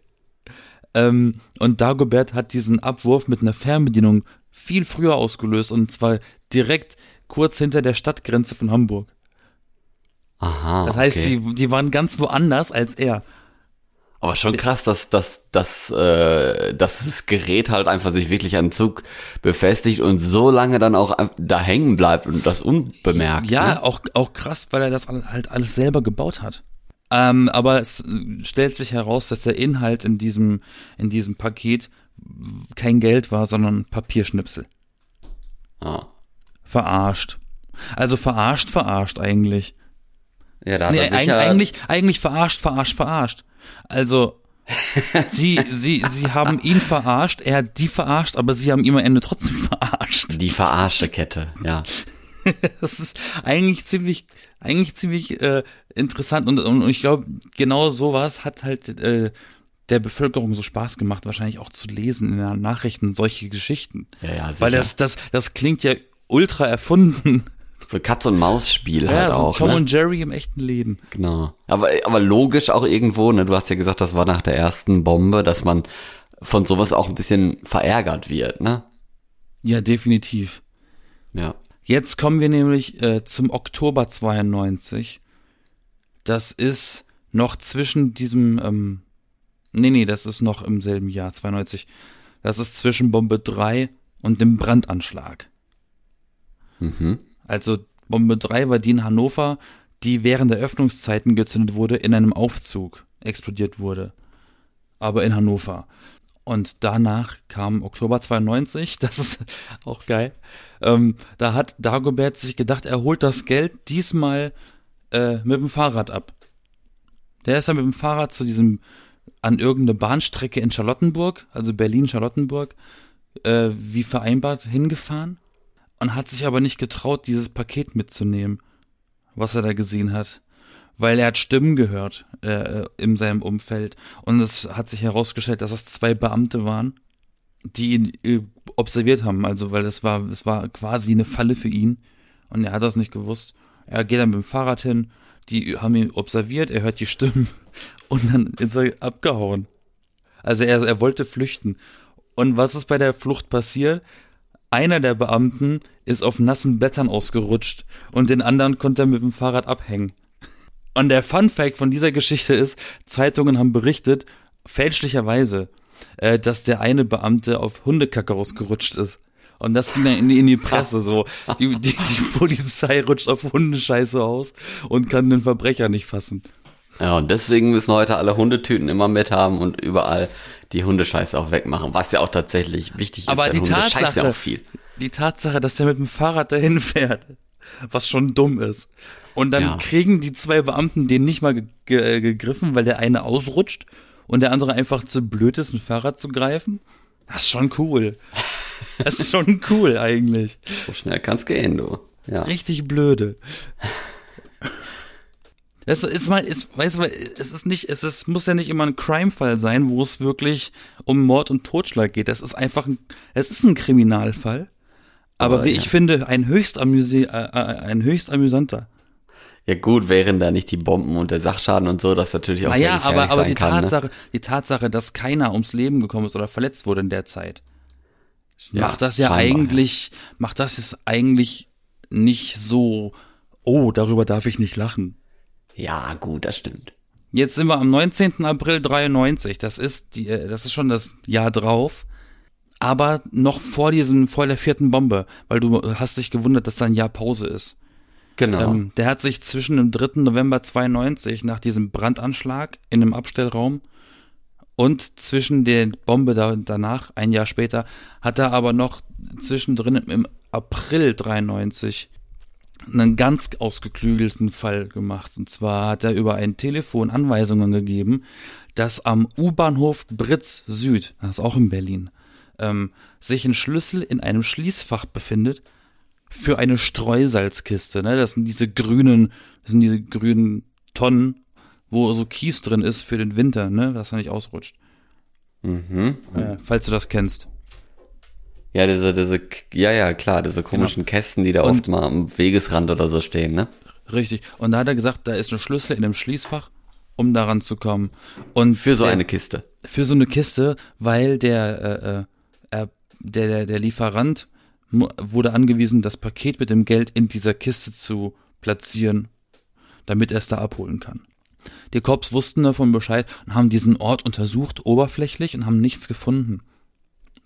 Ähm, und Dagobert hat diesen Abwurf mit einer Fernbedienung viel früher ausgelöst und zwar direkt kurz hinter der Stadtgrenze von Hamburg. Aha. Das heißt, okay. die, die waren ganz woanders als er. Aber schon krass, dass, dass, dass, äh, dass das Gerät halt einfach sich wirklich an Zug befestigt und so lange dann auch da hängen bleibt und das unbemerkt. Ja, ne? auch, auch krass, weil er das halt alles selber gebaut hat. Ähm, aber es stellt sich heraus, dass der Inhalt in diesem, in diesem Paket kein Geld war, sondern Papierschnipsel. Ah. Verarscht. Also verarscht, verarscht eigentlich. Ja, da hat Nee, er sicher, eigentlich, eigentlich verarscht, verarscht, verarscht. Also, sie, sie, sie haben ihn verarscht, er hat die verarscht, aber sie haben ihn am Ende trotzdem verarscht. die verarsche Kette, ja. Das ist eigentlich ziemlich, eigentlich ziemlich äh, interessant und, und ich glaube, genau sowas hat halt äh, der Bevölkerung so Spaß gemacht, wahrscheinlich auch zu lesen in den Nachrichten solche Geschichten. Ja, ja, sicher. Weil das, das, das klingt ja ultra erfunden. So Katz-und-Maus-Spiel Ja, halt so auch, Tom ne? und Jerry im echten Leben. Genau. Aber, aber logisch auch irgendwo, ne? Du hast ja gesagt, das war nach der ersten Bombe, dass man von sowas auch ein bisschen verärgert wird, ne? Ja, definitiv. Ja. Jetzt kommen wir nämlich äh, zum Oktober 92. Das ist noch zwischen diesem, ähm, nee, nee, das ist noch im selben Jahr, 92. Das ist zwischen Bombe 3 und dem Brandanschlag. Mhm. Also Bombe 3 war die in Hannover, die während der Öffnungszeiten gezündet wurde, in einem Aufzug explodiert wurde. Aber in Hannover. Und danach kam Oktober 92, das ist auch geil. Ähm, da hat Dagobert sich gedacht, er holt das Geld diesmal äh, mit dem Fahrrad ab. Der ist dann mit dem Fahrrad zu diesem, an irgendeine Bahnstrecke in Charlottenburg, also Berlin-Charlottenburg, äh, wie vereinbart hingefahren und hat sich aber nicht getraut, dieses Paket mitzunehmen, was er da gesehen hat. Weil er hat Stimmen gehört äh, in seinem Umfeld und es hat sich herausgestellt, dass es zwei Beamte waren, die ihn äh, observiert haben. Also weil es war, es war quasi eine Falle für ihn und er hat das nicht gewusst. Er geht dann mit dem Fahrrad hin, die haben ihn observiert, er hört die Stimmen und dann ist er abgehauen. Also er, er wollte flüchten. Und was ist bei der Flucht passiert? Einer der Beamten ist auf nassen Blättern ausgerutscht und den anderen konnte er mit dem Fahrrad abhängen. Und der Fun Fact von dieser Geschichte ist, Zeitungen haben berichtet, fälschlicherweise, äh, dass der eine Beamte auf Hundekacke ausgerutscht ist. Und das ging dann in die, in die Presse so. Die, die, die Polizei rutscht auf Hundescheiße aus und kann den Verbrecher nicht fassen. Ja, und deswegen müssen heute alle Hundetüten immer mit haben und überall die Hundescheiße auch wegmachen, was ja auch tatsächlich wichtig ist. Aber die Tatsache, ja auch viel. die Tatsache, dass der mit dem Fahrrad dahin fährt, was schon dumm ist. Und dann Ja. kriegen die zwei Beamten den nicht mal ge ge gegriffen, weil der eine ausrutscht und der andere einfach zu blöd ist, ein Fahrrad zu greifen. Das ist schon cool. Das ist schon cool eigentlich. So schnell kann's gehen, du. Ja. Richtig blöde. Es ist mal, ist, weißt du, es ist nicht, es ist, muss ja nicht immer ein Crime-Fall sein, wo es wirklich um Mord und Totschlag geht. Das ist einfach ein, es ist ein Kriminalfall. Aber, Aber wie ja. ich finde, ein höchst, amüsi äh, äh, ein höchst amüsanter. Ja gut, wären da nicht die Bomben und der Sachschaden und so, das natürlich auch sehr Naja, gefährlich aber, aber sein die kann. Ne? Tatsache, die Tatsache, dass keiner ums Leben gekommen ist oder verletzt wurde in der Zeit, Ja, macht das ja eigentlich, macht das jetzt eigentlich nicht so, oh, darüber darf ich nicht lachen. Ja, gut, das stimmt. Jetzt sind wir am 19. April 93. Das ist die, äh, das ist schon das Jahr drauf. Aber noch vor diesem, vor der vierten Bombe, weil du hast dich gewundert, dass da ein Jahr Pause ist. Genau. Ähm, der hat sich zwischen dem 3. November 92 nach diesem Brandanschlag in einem Abstellraum und zwischen der Bombe da, danach, ein Jahr später, hat er aber noch zwischendrin im April 93 einen ganz ausgeklügelten Fall gemacht. Und zwar hat er über ein Telefon Anweisungen gegeben, dass am U-Bahnhof Britz Süd, das ist auch in Berlin, ähm, sich ein Schlüssel in einem Schließfach befindet für eine Streusalzkiste. Ne? Das sind diese grünen, das sind diese grünen Tonnen, wo so Kies drin ist für den Winter, ne? dass er nicht ausrutscht. mhm. Äh, falls du das kennst. Ja, diese, diese, ja, ja, klar, diese komischen genau. Kästen, die da und, oft mal am Wegesrand oder so stehen, ne? Richtig. Und da hat er gesagt, da ist ein Schlüssel in einem Schließfach, um daran zu kommen. Und für so der, eine Kiste. Für so eine Kiste, weil der, äh, äh, der, der, der Lieferant wurde angewiesen, das Paket mit dem Geld in dieser Kiste zu platzieren, damit er es da abholen kann. Die Cops wussten davon Bescheid und haben diesen Ort untersucht, oberflächlich, und haben nichts gefunden.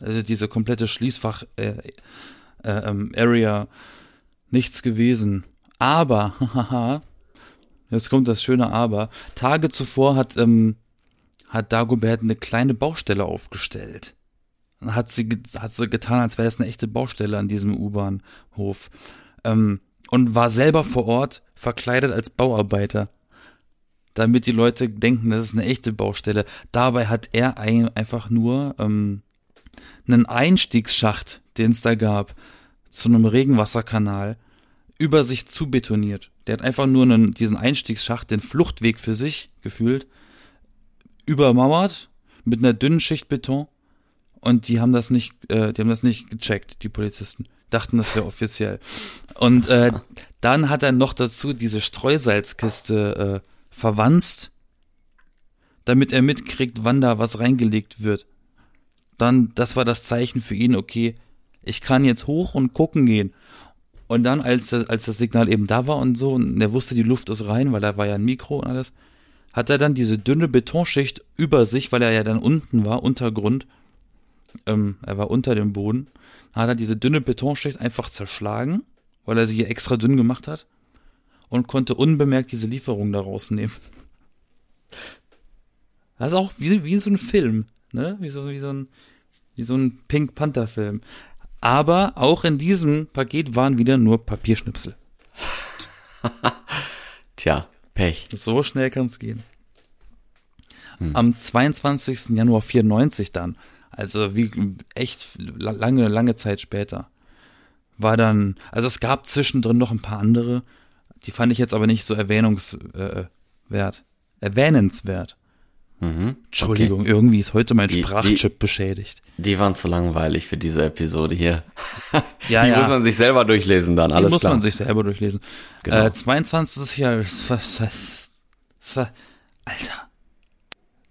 Also diese komplette Schließfach äh, äh, ähm, nichts gewesen. Aber, haha, jetzt kommt das schöne Aber. Tage zuvor hat ähm, hat Dagobert eine kleine Baustelle aufgestellt. Hat sie hat sie getan, als wäre das eine echte Baustelle an diesem U-Bahnhof. Ähm, und war selber vor Ort verkleidet als Bauarbeiter damit die Leute denken, das ist eine echte Baustelle. Dabei hat er ein, einfach nur ähm, einen Einstiegsschacht, den es da gab, zu einem Regenwasserkanal, über sich zu betoniert. Der hat einfach nur einen, diesen Einstiegsschacht, den Fluchtweg für sich gefühlt, übermauert mit einer dünnen Schicht Beton und die haben das nicht, äh, die haben das nicht gecheckt, die Polizisten. Dachten, das wäre offiziell. Und äh, dann hat er noch dazu diese Streusalzkiste äh, verwanzt, damit er mitkriegt, wann da was reingelegt wird dann, das war das Zeichen für ihn, okay, ich kann jetzt hoch und gucken gehen. Und dann, als, als das Signal eben da war und so, und er wusste, die Luft ist rein, weil da war ja ein Mikro und alles, hat er dann diese dünne Betonschicht über sich, weil er ja dann unten war, Untergrund, ähm, er war unter dem Boden, hat er diese dünne Betonschicht einfach zerschlagen, weil er sie hier extra dünn gemacht hat und konnte unbemerkt diese Lieferung da rausnehmen. Das ist auch wie, wie so ein Film, ne? Wie so, wie so ein, wie so ein Pink Panther Film. Aber auch in diesem Paket waren wieder nur Papierschnipsel. Tja, Pech. So schnell kann es gehen. Hm. Am 22. Januar 94 dann, also wie echt lange, lange Zeit später, war dann, also es gab zwischendrin noch ein paar andere, die fand ich jetzt aber nicht so erwähnungswert, äh, erwähnenswert. Mhm, Entschuldigung, okay. irgendwie ist heute mein die, Sprachchip die, beschädigt. Die waren zu langweilig für diese Episode hier. ja, die ja. muss man sich selber durchlesen dann, alles die muss klar. man sich selber durchlesen. Genau. Äh, 22. Jahr, Alter.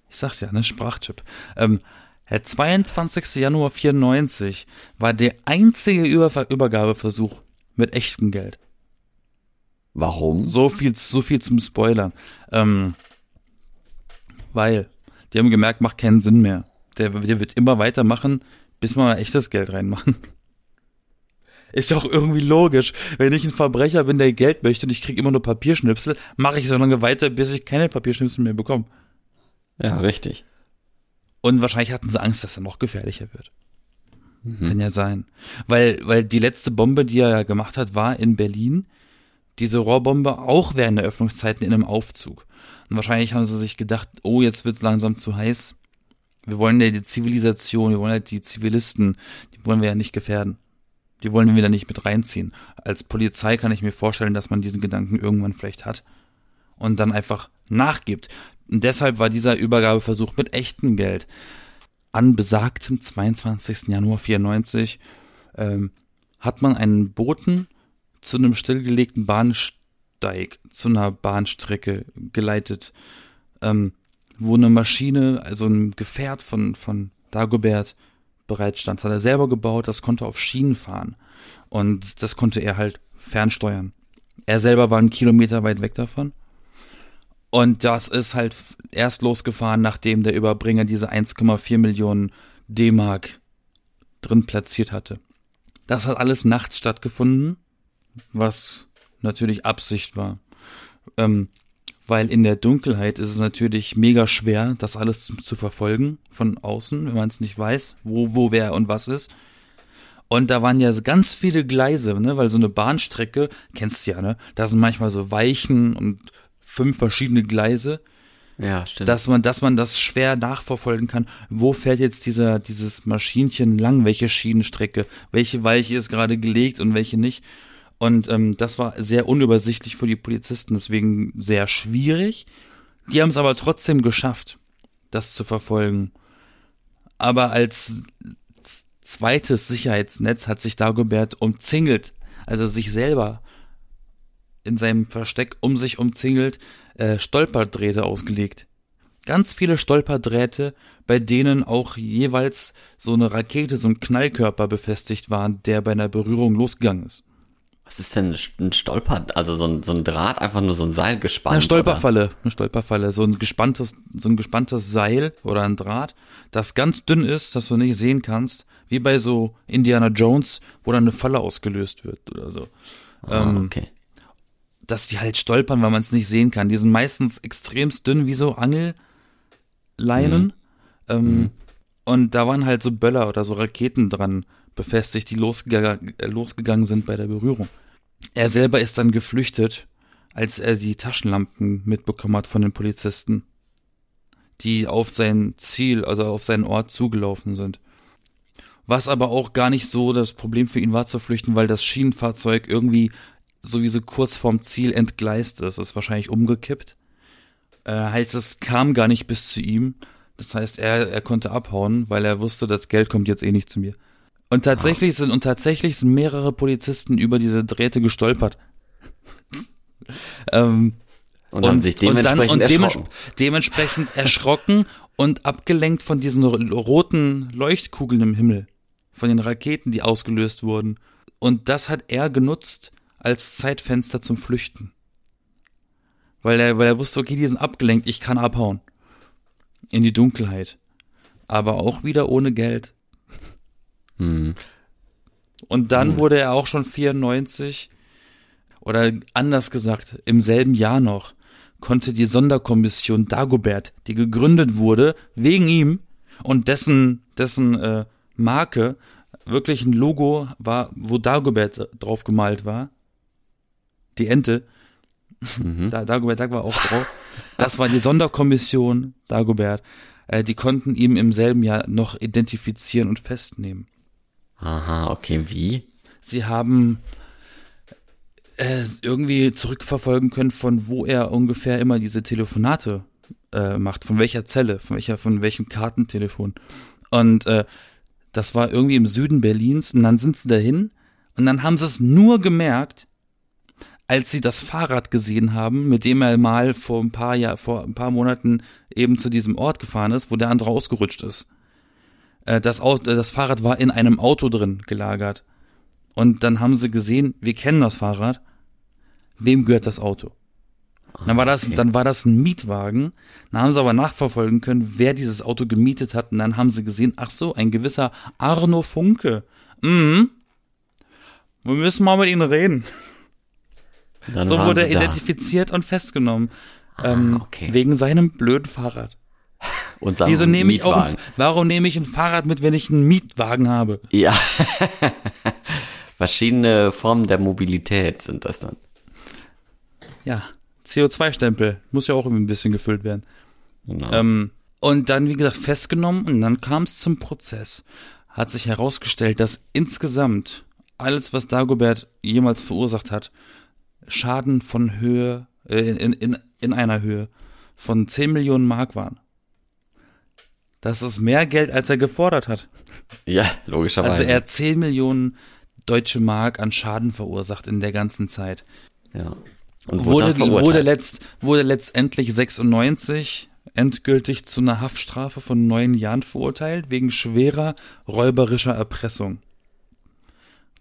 Ich sag's ja, ne, Sprachchip. Ähm, der 22. Januar 94 war der einzige Über Übergabeversuch mit echtem Geld. Warum? So viel, so viel zum Spoilern. Ähm, weil die haben gemerkt, macht keinen Sinn mehr. Der, der wird immer weitermachen, bis wir mal echtes Geld reinmachen. Ist ja auch irgendwie logisch. Wenn ich ein Verbrecher bin, der Geld möchte und ich kriege immer nur Papierschnipsel, mache ich so lange weiter, bis ich keine Papierschnipsel mehr bekomme. Ja, richtig. Und wahrscheinlich hatten sie Angst, dass er noch gefährlicher wird. Mhm. Kann ja sein. Weil, weil die letzte Bombe, die er ja gemacht hat, war in Berlin. Diese Rohrbombe auch während der Öffnungszeiten in einem Aufzug. Und wahrscheinlich haben sie sich gedacht, oh, jetzt wird's langsam zu heiß. Wir wollen ja die Zivilisation, wir wollen halt die Zivilisten, die wollen wir ja nicht gefährden. Die wollen wir wieder nicht mit reinziehen. Als Polizei kann ich mir vorstellen, dass man diesen Gedanken irgendwann vielleicht hat und dann einfach nachgibt. Und deshalb war dieser Übergabeversuch mit echtem Geld an besagtem 22. Januar 94 ähm, hat man einen Boten zu einem stillgelegten Bahnsteig Bahnsteig zu einer Bahnstrecke geleitet, ähm, wo eine Maschine, also ein Gefährt von, von Dagobert bereitstand. Das hat er selber gebaut, das konnte auf Schienen fahren. Und das konnte er halt fernsteuern. Er selber war einen Kilometer weit weg davon. Und das ist halt erst losgefahren, nachdem der Überbringer diese 1,4 Millionen D-Mark drin platziert hatte. Das hat alles nachts stattgefunden, was natürlich Absicht war. Ähm, weil in der Dunkelheit ist es natürlich mega schwer, das alles zu, zu verfolgen von außen, wenn man es nicht weiß, wo, wo, wer und was ist. Und da waren ja ganz viele Gleise, ne, weil so eine Bahnstrecke, kennst du ja, ne, da sind manchmal so Weichen und fünf verschiedene Gleise. Ja, stimmt. Dass man, dass man das schwer nachverfolgen kann. Wo fährt jetzt dieser, dieses Maschinchen lang? Welche Schienenstrecke? Welche Weiche ist gerade gelegt und welche nicht? Und ähm, das war sehr unübersichtlich für die Polizisten, deswegen sehr schwierig. Die haben es aber trotzdem geschafft, das zu verfolgen. Aber als zweites Sicherheitsnetz hat sich Dagobert umzingelt, also sich selber in seinem Versteck um sich umzingelt, äh, Stolperdrähte ausgelegt. Ganz viele Stolperdrähte, bei denen auch jeweils so eine Rakete, so ein Knallkörper befestigt war, der bei einer Berührung losgegangen ist. Was ist denn ein Stolper, also so ein, so ein Draht, einfach nur so ein Seil gespannt? Eine Stolperfalle, oder? eine Stolperfalle, so ein gespanntes, so ein gespanntes Seil oder ein Draht, das ganz dünn ist, das du nicht sehen kannst, wie bei so Indiana Jones, wo dann eine Falle ausgelöst wird oder so. Ah, ähm, okay. Dass die halt stolpern, weil man es nicht sehen kann. Die sind meistens extremst dünn, wie so Angelleinen. Mhm. Ähm, mhm. Und da waren halt so Böller oder so Raketen dran befestigt, die losgegangen, äh, losgegangen sind bei der Berührung. Er selber ist dann geflüchtet, als er die Taschenlampen mitbekommen hat von den Polizisten, die auf sein Ziel, also auf seinen Ort zugelaufen sind. Was aber auch gar nicht so das Problem für ihn war zu flüchten, weil das Schienenfahrzeug irgendwie sowieso kurz vorm Ziel entgleist ist. Ist wahrscheinlich umgekippt. Äh, heißt, es kam gar nicht bis zu ihm. Das heißt, er, er konnte abhauen, weil er wusste, das Geld kommt jetzt eh nicht zu mir. Und tatsächlich sind, und tatsächlich sind mehrere Polizisten über diese Drähte gestolpert. ähm, und und, sich dementsprechend und, dann, und erschrocken. dementsprechend erschrocken und abgelenkt von diesen roten Leuchtkugeln im Himmel. Von den Raketen, die ausgelöst wurden. Und das hat er genutzt als Zeitfenster zum Flüchten. Weil er, weil er wusste, okay, die sind abgelenkt, ich kann abhauen. In die Dunkelheit. Aber auch wieder ohne Geld. Hm. Und dann hm. wurde er auch schon 94 oder anders gesagt, im selben Jahr noch konnte die Sonderkommission Dagobert, die gegründet wurde wegen ihm und dessen dessen äh, Marke wirklich ein Logo war, wo Dagobert drauf gemalt war. Die Ente. Mhm. Da, Dagobert Dag war auch drauf. Das war die Sonderkommission Dagobert. Äh, die konnten ihn im selben Jahr noch identifizieren und festnehmen. Aha, okay, wie? Sie haben äh, irgendwie zurückverfolgen können, von wo er ungefähr immer diese Telefonate äh, macht, von welcher Zelle, von welcher, von welchem Kartentelefon. Und äh, das war irgendwie im Süden Berlins und dann sind sie dahin und dann haben sie es nur gemerkt, als sie das Fahrrad gesehen haben, mit dem er mal vor ein paar Jahr, vor ein paar Monaten eben zu diesem Ort gefahren ist, wo der andere ausgerutscht ist. Äh, das, Auto, das Fahrrad war in einem Auto drin gelagert. Und dann haben sie gesehen, wir kennen das Fahrrad. Wem gehört das Auto? dann war das, okay. dann war das ein Mietwagen. Dann haben sie aber nachverfolgen können, wer dieses Auto gemietet hat. Und dann haben sie gesehen, ach so, ein gewisser Arno Funke. Mhm. Wir müssen mal mit ihm reden. Dann so wurde er identifiziert und festgenommen. Ah, ähm, okay. Wegen seinem blöden Fahrrad. Und dann Wieso nehme ich auch ein, warum nehme ich ein Fahrrad mit, wenn ich einen Mietwagen habe? Ja. Verschiedene Formen der Mobilität sind das dann. Ja, CO2-Stempel muss ja auch irgendwie ein bisschen gefüllt werden. Genau. Ähm, und dann, wie gesagt, festgenommen und dann kam es zum Prozess. Hat sich herausgestellt, dass insgesamt alles, was Dagobert jemals verursacht hat, Schaden von Höhe, äh, in, in, in einer Höhe von 10 Millionen Mark waren. Das ist mehr Geld, als er gefordert hat. Ja, logischerweise. Also er hat 10 Millionen deutsche Mark an Schaden verursacht in der ganzen Zeit. Ja. Und wurde, wurde, wurde, letzt, wurde letztendlich 96 endgültig zu einer Haftstrafe von neun Jahren verurteilt, wegen schwerer räuberischer Erpressung.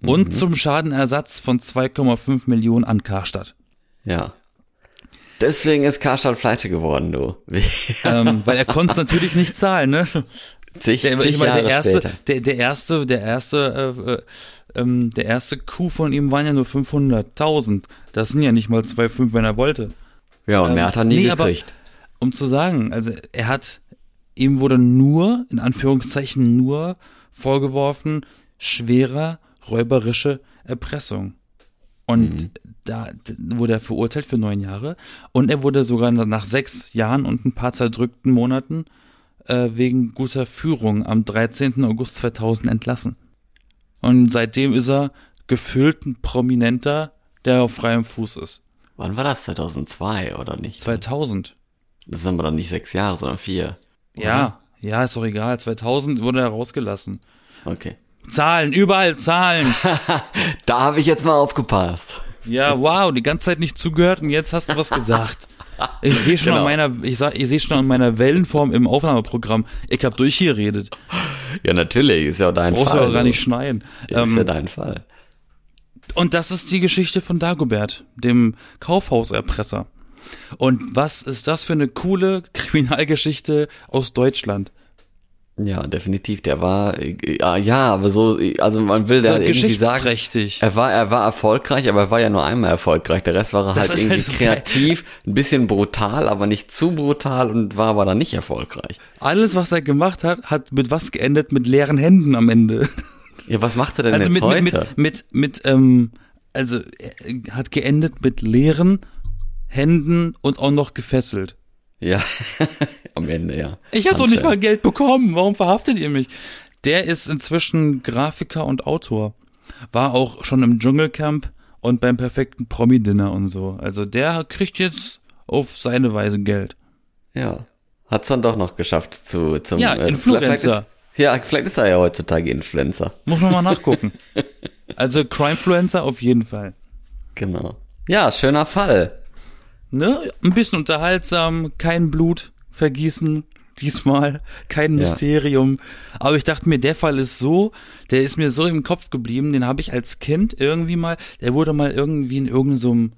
Und mhm. zum Schadenersatz von 2,5 Millionen an Karstadt. Ja. Deswegen ist Karstadt pleite geworden, du. ähm, weil er konnte es natürlich nicht zahlen, ne? Zig, der, zig ich meine, der erste, der, der erste, der erste, äh, äh, ähm, der erste Coup von ihm waren ja nur 500.000. Das sind ja nicht mal 2,5, wenn er wollte. Ja, und ähm, mehr hat er nie nee, gekriegt. Aber, um zu sagen, also er hat, ihm wurde nur, in Anführungszeichen nur vorgeworfen, schwerer räuberische Erpressung. Und mhm. Da wurde er verurteilt für neun Jahre. Und er wurde sogar nach sechs Jahren und ein paar zerdrückten Monaten äh, wegen guter Führung am 13. August 2000 entlassen. Und seitdem ist er gefüllt ein Prominenter, der auf freiem Fuß ist. Wann war das? 2002 oder nicht? 2000. Das sind aber dann nicht sechs Jahre, sondern vier. Oder? Ja, ja, ist doch egal. 2000 wurde er rausgelassen. Okay. Zahlen, überall Zahlen. da habe ich jetzt mal aufgepasst. Ja, wow, die ganze Zeit nicht zugehört und jetzt hast du was gesagt. Ich sehe schon Genau. an meiner, ich sag, ich sehe schon an meiner Wellenform im Aufnahmeprogramm. Ich habe durchgeredet. Ja, natürlich, ist ja auch dein Brauchst du Fall. auch gar nicht schneiden. ist ja Ähm, dein Fall. und das ist die Geschichte von Dagobert, dem Kaufhauserpresser. Und was ist das für eine coole Kriminalgeschichte aus Deutschland? Ja, definitiv. Der war, äh, ja, ja, aber so, also man will So da irgendwie sagen, er war, er war erfolgreich, aber er war ja nur einmal erfolgreich. Der Rest war er Das halt irgendwie halt kreativ, ein bisschen brutal, aber nicht zu brutal und war aber dann nicht erfolgreich. Alles, was er gemacht hat, hat mit was geendet? Mit leeren Händen am Ende. Ja, was macht er denn Also jetzt mit, heute? mit, mit, mit, ähm, also hat geendet mit leeren Händen und auch noch gefesselt. Ja, am Ende, ja. Ich habe doch nicht mal. Geld bekommen. Warum verhaftet ihr mich? Der ist inzwischen Grafiker und Autor. War auch schon im Dschungelcamp und beim perfekten Promi-Dinner und so. Also der kriegt jetzt auf seine Weise Geld. Ja. Hat's dann doch noch geschafft zu, zum, Ja, äh, Influencer. Vielleicht ist, ja, vielleicht ist er ja heutzutage Influencer. Muss man mal nachgucken. Also Crimefluencer auf jeden Fall. Genau. Ja, schöner Fall. Ne? Ein bisschen unterhaltsam, kein Blut vergießen, diesmal kein Ja. Mysterium. Aber ich dachte mir, der Fall ist so, der ist mir so im Kopf geblieben, den habe ich als Kind irgendwie mal, der wurde mal irgendwie in irgendeinem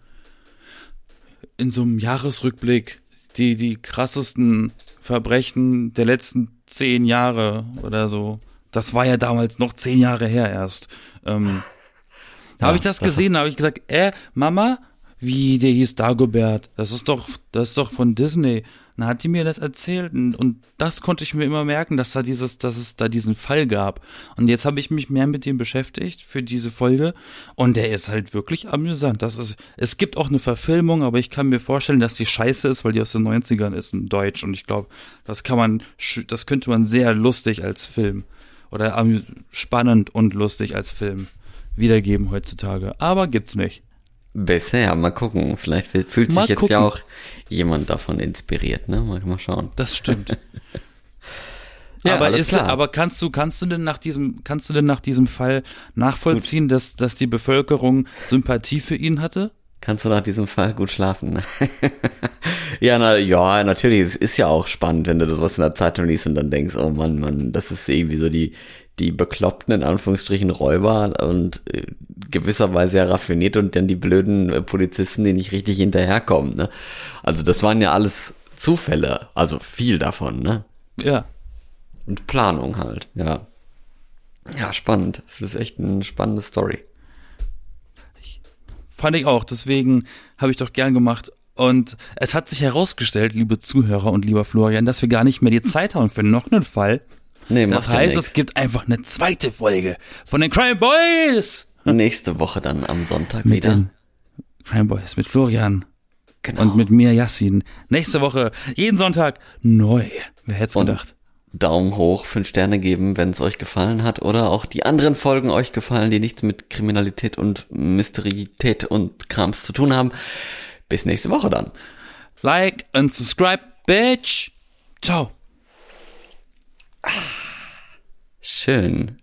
in so einem Jahresrückblick die die krassesten Verbrechen der letzten zehn Jahre oder so. Das war ja damals noch zehn Jahre her erst. Ähm, da habe ich das das gesehen, da habe ich gesagt, äh, Mama, wie, der hieß Dagobert, das ist doch, das ist doch von Disney. Dann hat die mir das erzählt und, und das konnte ich mir immer merken, dass da dieses, dass es da diesen Fall gab. Und jetzt habe ich mich mehr mit dem beschäftigt für diese Folge und der ist halt wirklich amüsant. Das ist, es gibt auch eine Verfilmung, aber ich kann mir vorstellen, dass die scheiße ist, weil die aus den 90ern ist in Deutsch und ich glaube, das kann man, das könnte man sehr lustig als Film oder spannend und lustig als Film wiedergeben heutzutage. Aber gibt's nicht. Bisher, mal gucken. Vielleicht fühlt Mal sich jetzt gucken. ja auch jemand davon inspiriert, ne? Mal, mal schauen. Das stimmt. Ja, aber ist, klar. aber kannst du, kannst du denn nach diesem, kannst du denn nach diesem Fall nachvollziehen, dass, dass die Bevölkerung Sympathie für ihn hatte? Kannst du nach diesem Fall gut schlafen? ne? ja, na, ja, natürlich. Es ist ja auch spannend, wenn du das was in der Zeitung liest und dann denkst, oh Mann, Mann, das ist irgendwie so die, die bekloppten, in Anführungsstrichen, Räuber und äh, gewisserweise ja raffiniert und dann die blöden äh, Polizisten, die nicht richtig hinterherkommen, ne? Also das waren ja alles Zufälle, also viel davon, ne? Ja. Und Planung halt, ja. Ja, spannend. Es ist echt eine spannende Story. Fand ich auch, deswegen habe ich doch gern gemacht. Und es hat sich herausgestellt, liebe Zuhörer und lieber Florian, dass wir gar nicht mehr die Zeit haben für noch einen Fall. Nee, Das ja heißt, nix. es gibt einfach eine zweite Folge von den Crime Boys. nächste Woche dann am Sonntag Mit wieder. den Crime Boys, mit Florian Genau. und mit mir, Yassin. Nächste Woche, jeden Sonntag, neu. Wer hätte Und gedacht? Daumen hoch, fünf Sterne geben, wenn es euch gefallen hat oder auch die anderen Folgen euch gefallen, die nichts mit Kriminalität und Mysteriität und Krams zu tun haben. Bis nächste Woche dann. Like und subscribe, bitch. Ciao. Schön.